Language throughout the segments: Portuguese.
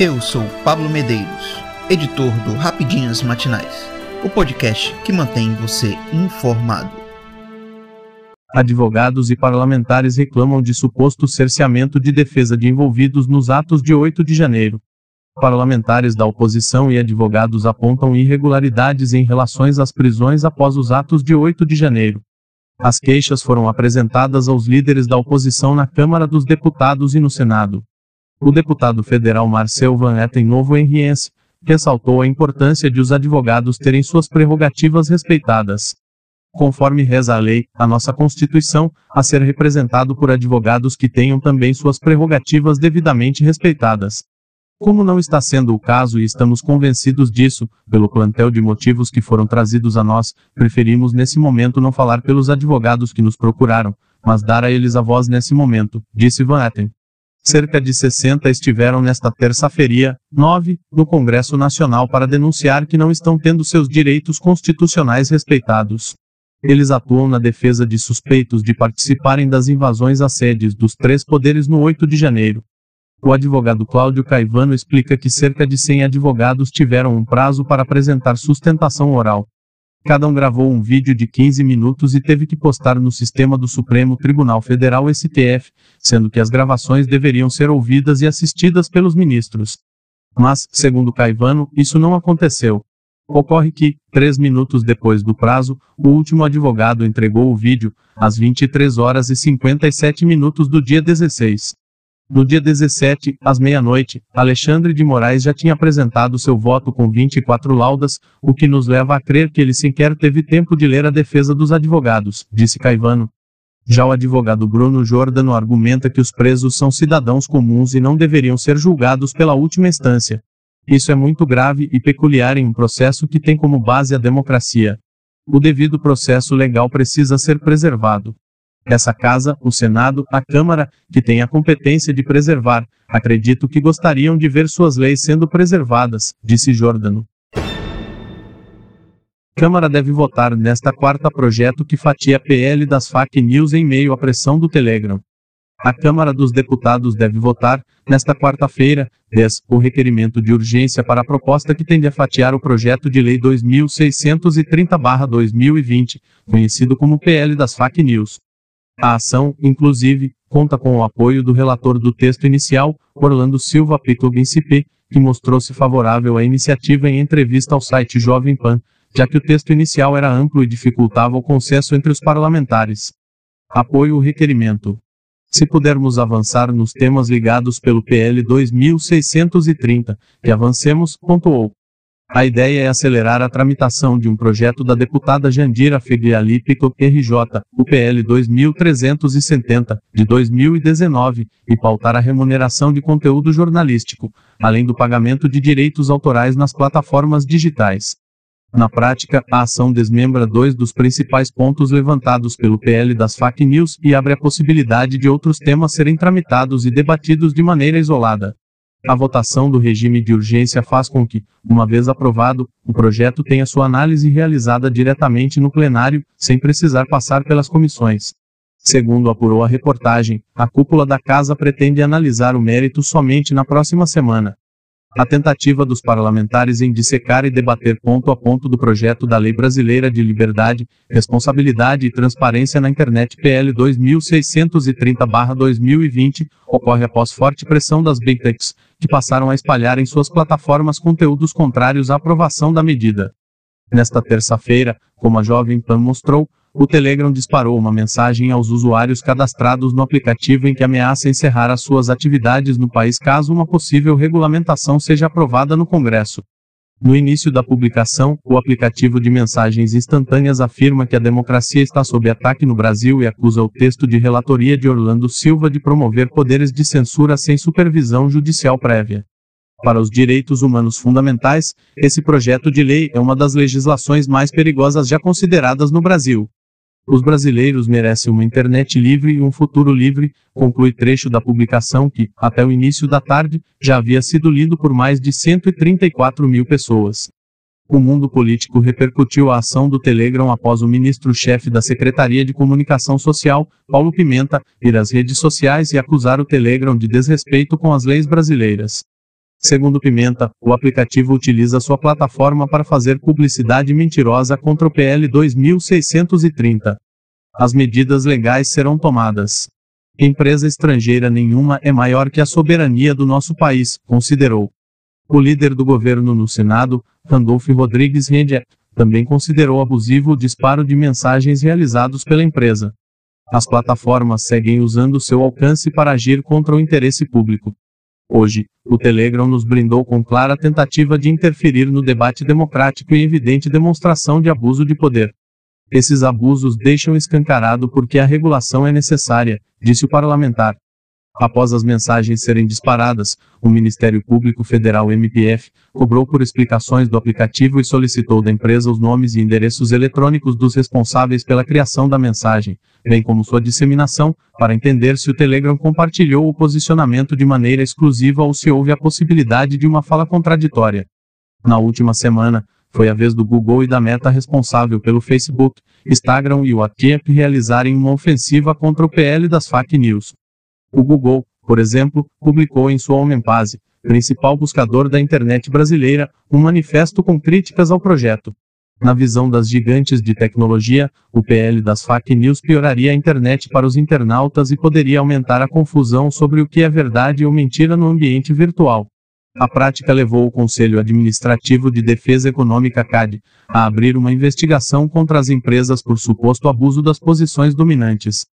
Eu sou Pablo Medeiros, editor do Rapidinhas Matinais, o podcast que mantém você informado. Advogados e parlamentares reclamam de suposto cerceamento de defesa de envolvidos nos atos de 8 de janeiro. Parlamentares da oposição e advogados apontam irregularidades em relações às prisões após os atos de 8 de janeiro. As queixas foram apresentadas aos líderes da oposição na Câmara dos Deputados e no Senado. O deputado federal Marcel Van Etten Novo Henriense ressaltou a importância de os advogados terem suas prerrogativas respeitadas. Conforme reza a lei, a nossa Constituição, a ser representado por advogados que tenham também suas prerrogativas devidamente respeitadas. Como não está sendo o caso e estamos convencidos disso, pelo plantel de motivos que foram trazidos a nós, preferimos nesse momento não falar pelos advogados que nos procuraram, mas dar a eles a voz nesse momento, disse Van Etten. Cerca de 60 estiveram nesta terça-feira, 9, no Congresso Nacional para denunciar que não estão tendo seus direitos constitucionais respeitados. Eles atuam na defesa de suspeitos de participarem das invasões às sedes dos três poderes no 8 de janeiro. O advogado Cláudio Caivano explica que cerca de 100 advogados tiveram um prazo para apresentar sustentação oral. Cada um gravou um vídeo de 15 minutos e teve que postar no sistema do Supremo Tribunal Federal STF, sendo que as gravações deveriam ser ouvidas e assistidas pelos ministros. Mas, segundo Caivano, isso não aconteceu. Ocorre que, três minutos depois do prazo, o último advogado entregou o vídeo, às 23 horas e 57 minutos do dia 16. No dia 17, às meia-noite, Alexandre de Moraes já tinha apresentado seu voto com 24 laudas, o que nos leva a crer que ele sequer teve tempo de ler a defesa dos advogados, disse Caivano. Já o advogado Bruno Jordano argumenta que os presos são cidadãos comuns e não deveriam ser julgados pela última instância. Isso é muito grave e peculiar em um processo que tem como base a democracia. O devido processo legal precisa ser preservado. Essa casa, o Senado, a Câmara, que tem a competência de preservar, acredito que gostariam de ver suas leis sendo preservadas, disse Jordano. Câmara deve votar nesta quarta projeto que fatia PL das fake news em meio à pressão do Telegram. A Câmara dos Deputados deve votar, nesta quarta-feira, 10, o requerimento de urgência para a proposta que tende a fatiar o projeto de lei 2630-2020, conhecido como PL das fake news. A ação, inclusive, conta com o apoio do relator do texto inicial, Orlando Silva Pitoguincipe, que mostrou-se favorável à iniciativa em entrevista ao site Jovem Pan, já que o texto inicial era amplo e dificultava o consenso entre os parlamentares. Apoio o requerimento. Se pudermos avançar nos temas ligados pelo PL 2630, que avancemos, pontuou. A ideia é acelerar a tramitação de um projeto da deputada Jandira Feglialípico, RJ, UPL 2370, de 2019, e pautar a remuneração de conteúdo jornalístico, além do pagamento de direitos autorais nas plataformas digitais. Na prática, a ação desmembra dois dos principais pontos levantados pelo PL das fake news e abre a possibilidade de outros temas serem tramitados e debatidos de maneira isolada. A votação do regime de urgência faz com que, uma vez aprovado, o projeto tenha sua análise realizada diretamente no plenário, sem precisar passar pelas comissões. Segundo apurou a reportagem, a cúpula da casa pretende analisar o mérito somente na próxima semana. A tentativa dos parlamentares em dissecar e debater ponto a ponto do projeto da Lei Brasileira de Liberdade, Responsabilidade e Transparência na Internet PL 2630-2020 ocorre após forte pressão das Big Techs, que passaram a espalhar em suas plataformas conteúdos contrários à aprovação da medida. Nesta terça-feira, como a Jovem Pan mostrou, o Telegram disparou uma mensagem aos usuários cadastrados no aplicativo em que ameaça encerrar as suas atividades no país caso uma possível regulamentação seja aprovada no Congresso. No início da publicação, o aplicativo de mensagens instantâneas afirma que a democracia está sob ataque no Brasil e acusa o texto de relatoria de Orlando Silva de promover poderes de censura sem supervisão judicial prévia. Para os direitos humanos fundamentais, esse projeto de lei é uma das legislações mais perigosas já consideradas no Brasil. Os brasileiros merecem uma internet livre e um futuro livre, conclui trecho da publicação que, até o início da tarde, já havia sido lido por mais de 134 mil pessoas. O mundo político repercutiu a ação do Telegram após o ministro-chefe da Secretaria de Comunicação Social, Paulo Pimenta, ir às redes sociais e acusar o Telegram de desrespeito com as leis brasileiras. Segundo Pimenta, o aplicativo utiliza sua plataforma para fazer publicidade mentirosa contra o PL 2630. As medidas legais serão tomadas. Empresa estrangeira nenhuma é maior que a soberania do nosso país, considerou. O líder do governo no Senado, Randolph Rodrigues Rende, também considerou abusivo o disparo de mensagens realizados pela empresa. As plataformas seguem usando seu alcance para agir contra o interesse público. Hoje, o Telegram nos brindou com clara tentativa de interferir no debate democrático e evidente demonstração de abuso de poder. Esses abusos deixam escancarado porque a regulação é necessária, disse o parlamentar. Após as mensagens serem disparadas, o Ministério Público Federal MPF cobrou por explicações do aplicativo e solicitou da empresa os nomes e endereços eletrônicos dos responsáveis pela criação da mensagem, bem como sua disseminação, para entender se o Telegram compartilhou o posicionamento de maneira exclusiva ou se houve a possibilidade de uma fala contraditória. Na última semana, foi a vez do Google e da Meta responsável pelo Facebook, Instagram e WhatsApp realizarem uma ofensiva contra o PL das fake news. O Google, por exemplo, publicou em sua Homepage, principal buscador da internet brasileira, um manifesto com críticas ao projeto. Na visão das gigantes de tecnologia, o PL das fake news pioraria a internet para os internautas e poderia aumentar a confusão sobre o que é verdade ou mentira no ambiente virtual. A prática levou o Conselho Administrativo de Defesa Econômica CAD a abrir uma investigação contra as empresas por suposto abuso das posições dominantes.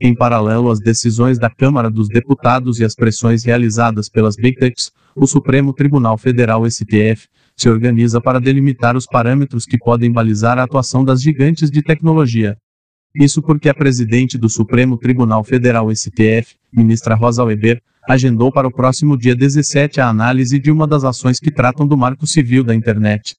Em paralelo às decisões da Câmara dos Deputados e às pressões realizadas pelas Big Techs, o Supremo Tribunal Federal STF se organiza para delimitar os parâmetros que podem balizar a atuação das gigantes de tecnologia. Isso porque a presidente do Supremo Tribunal Federal STF, ministra Rosa Weber, agendou para o próximo dia 17 a análise de uma das ações que tratam do Marco Civil da Internet.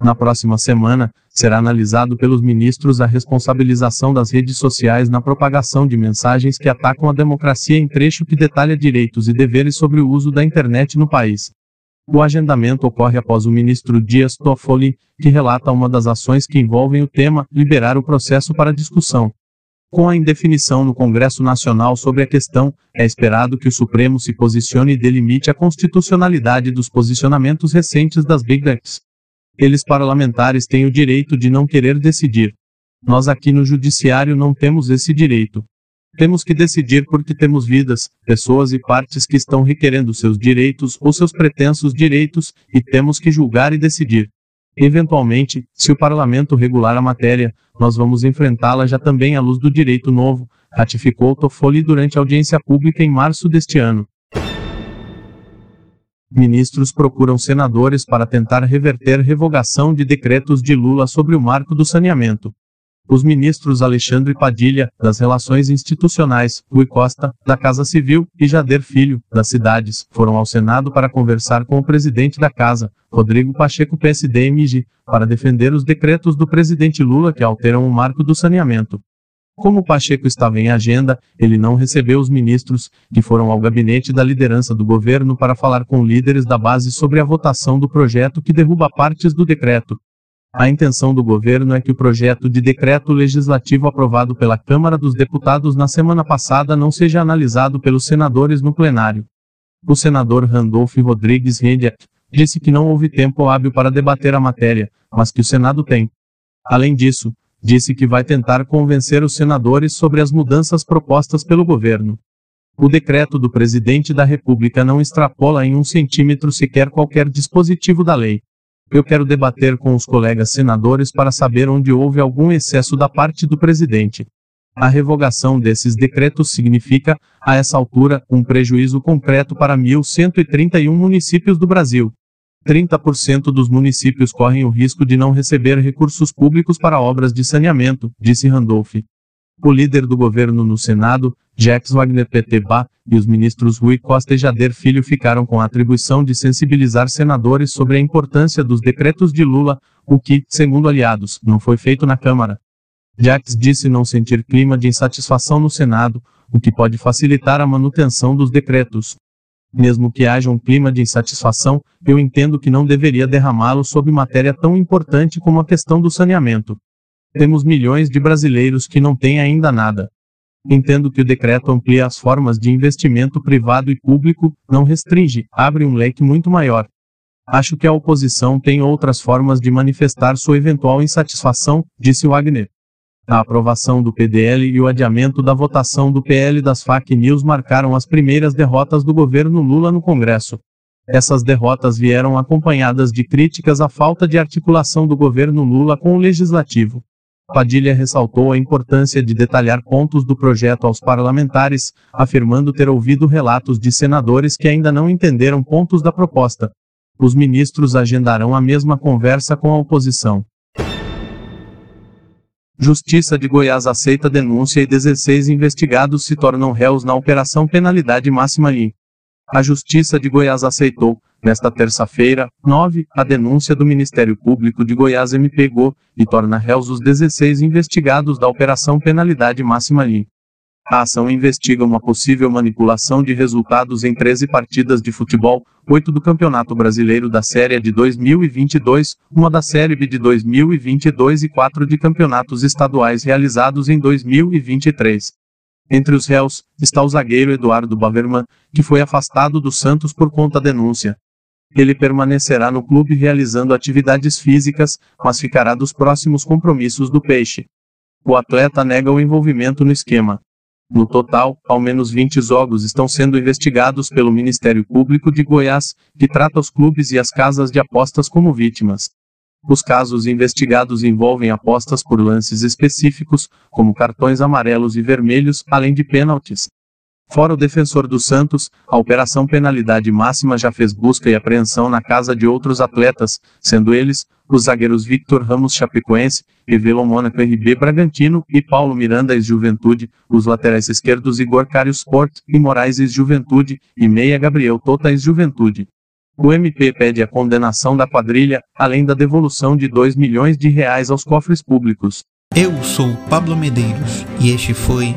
Na próxima semana, será analisado pelos ministros a responsabilização das redes sociais na propagação de mensagens que atacam a democracia em trecho que detalha direitos e deveres sobre o uso da internet no país. O agendamento ocorre após o ministro Dias Toffoli, que relata uma das ações que envolvem o tema, liberar o processo para discussão. Com a indefinição no Congresso Nacional sobre a questão, é esperado que o Supremo se posicione e delimite a constitucionalidade dos posicionamentos recentes das Big Techs. Eles parlamentares têm o direito de não querer decidir. Nós aqui no Judiciário não temos esse direito. Temos que decidir porque temos vidas, pessoas e partes que estão requerendo seus direitos ou seus pretensos direitos, e temos que julgar e decidir. Eventualmente, se o parlamento regular a matéria, nós vamos enfrentá-la já também à luz do direito novo, ratificou Toffoli durante audiência pública em março deste ano. Ministros procuram senadores para tentar reverter revogação de decretos de Lula sobre o marco do saneamento. Os ministros Alexandre Padilha, das Relações Institucionais, Rui Costa, da Casa Civil, e Jader Filho, das Cidades, foram ao Senado para conversar com o presidente da Casa, Rodrigo Pacheco PSDMG, para defender os decretos do presidente Lula que alteram o marco do saneamento. Como Pacheco estava em agenda, ele não recebeu os ministros, que foram ao gabinete da liderança do governo para falar com líderes da base sobre a votação do projeto que derruba partes do decreto. A intenção do governo é que o projeto de decreto legislativo aprovado pela Câmara dos Deputados na semana passada não seja analisado pelos senadores no plenário. O senador Randolph Rodrigues Rendiat disse que não houve tempo hábil para debater a matéria, mas que o Senado tem. Além disso, disse que vai tentar convencer os senadores sobre as mudanças propostas pelo governo. O decreto do presidente da República não extrapola em um centímetro sequer qualquer dispositivo da lei. Eu quero debater com os colegas senadores para saber onde houve algum excesso da parte do presidente. A revogação desses decretos significa, a essa altura, um prejuízo concreto para 1.131 municípios do Brasil. 30% dos municípios correm o risco de não receber recursos públicos para obras de saneamento, disse Randolph. O líder do governo no Senado, Jax Wagner Peteba, e os ministros Rui Costa e Jader Filho ficaram com a atribuição de sensibilizar senadores sobre a importância dos decretos de Lula, o que, segundo aliados, não foi feito na Câmara. Jax disse não sentir clima de insatisfação no Senado, o que pode facilitar a manutenção dos decretos. Mesmo que haja um clima de insatisfação, eu entendo que não deveria derramá-lo sobre matéria tão importante como a questão do saneamento. Temos milhões de brasileiros que não têm ainda nada. Entendo que o decreto amplia as formas de investimento privado e público, não restringe, abre um leque muito maior. Acho que a oposição tem outras formas de manifestar sua eventual insatisfação, disse Wagner. A aprovação do PDL e o adiamento da votação do PL das fake news marcaram as primeiras derrotas do governo Lula no Congresso. Essas derrotas vieram acompanhadas de críticas à falta de articulação do governo Lula com o legislativo. Padilha ressaltou a importância de detalhar pontos do projeto aos parlamentares, afirmando ter ouvido relatos de senadores que ainda não entenderam pontos da proposta. Os ministros agendarão a mesma conversa com a oposição. Justiça de Goiás aceita denúncia e 16 investigados se tornam réus na Operação Penalidade Máxima I. A Justiça de Goiás aceitou, nesta terça-feira, 9, a denúncia do Ministério Público de Goiás MPGO, e torna réus os 16 investigados da Operação Penalidade Máxima I. A ação investiga uma possível manipulação de resultados em 13 partidas de futebol, 8 do Campeonato Brasileiro da Série de 2022, uma da Série B de 2022 e 4 de campeonatos estaduais realizados em 2023. Entre os réus, está o zagueiro Eduardo Baverman, que foi afastado do Santos por conta denúncia. Ele permanecerá no clube realizando atividades físicas, mas ficará dos próximos compromissos do Peixe. O atleta nega o envolvimento no esquema. No total, ao menos 20 jogos estão sendo investigados pelo Ministério Público de Goiás, que trata os clubes e as casas de apostas como vítimas. Os casos investigados envolvem apostas por lances específicos, como cartões amarelos e vermelhos, além de pênaltis. Fora o defensor dos Santos, a Operação Penalidade Máxima já fez busca e apreensão na casa de outros atletas, sendo eles, os zagueiros Victor Ramos Chapecoense, Evelon Mônaco RB Bragantino e Paulo Miranda ex-Juventude, os laterais esquerdos Igor Cário Sport e Moraes ex-Juventude, e meia Gabriel Tota ex-Juventude. O MP pede a condenação da quadrilha, além da devolução de 2 milhões de reais aos cofres públicos. Eu sou Pablo Medeiros e este foi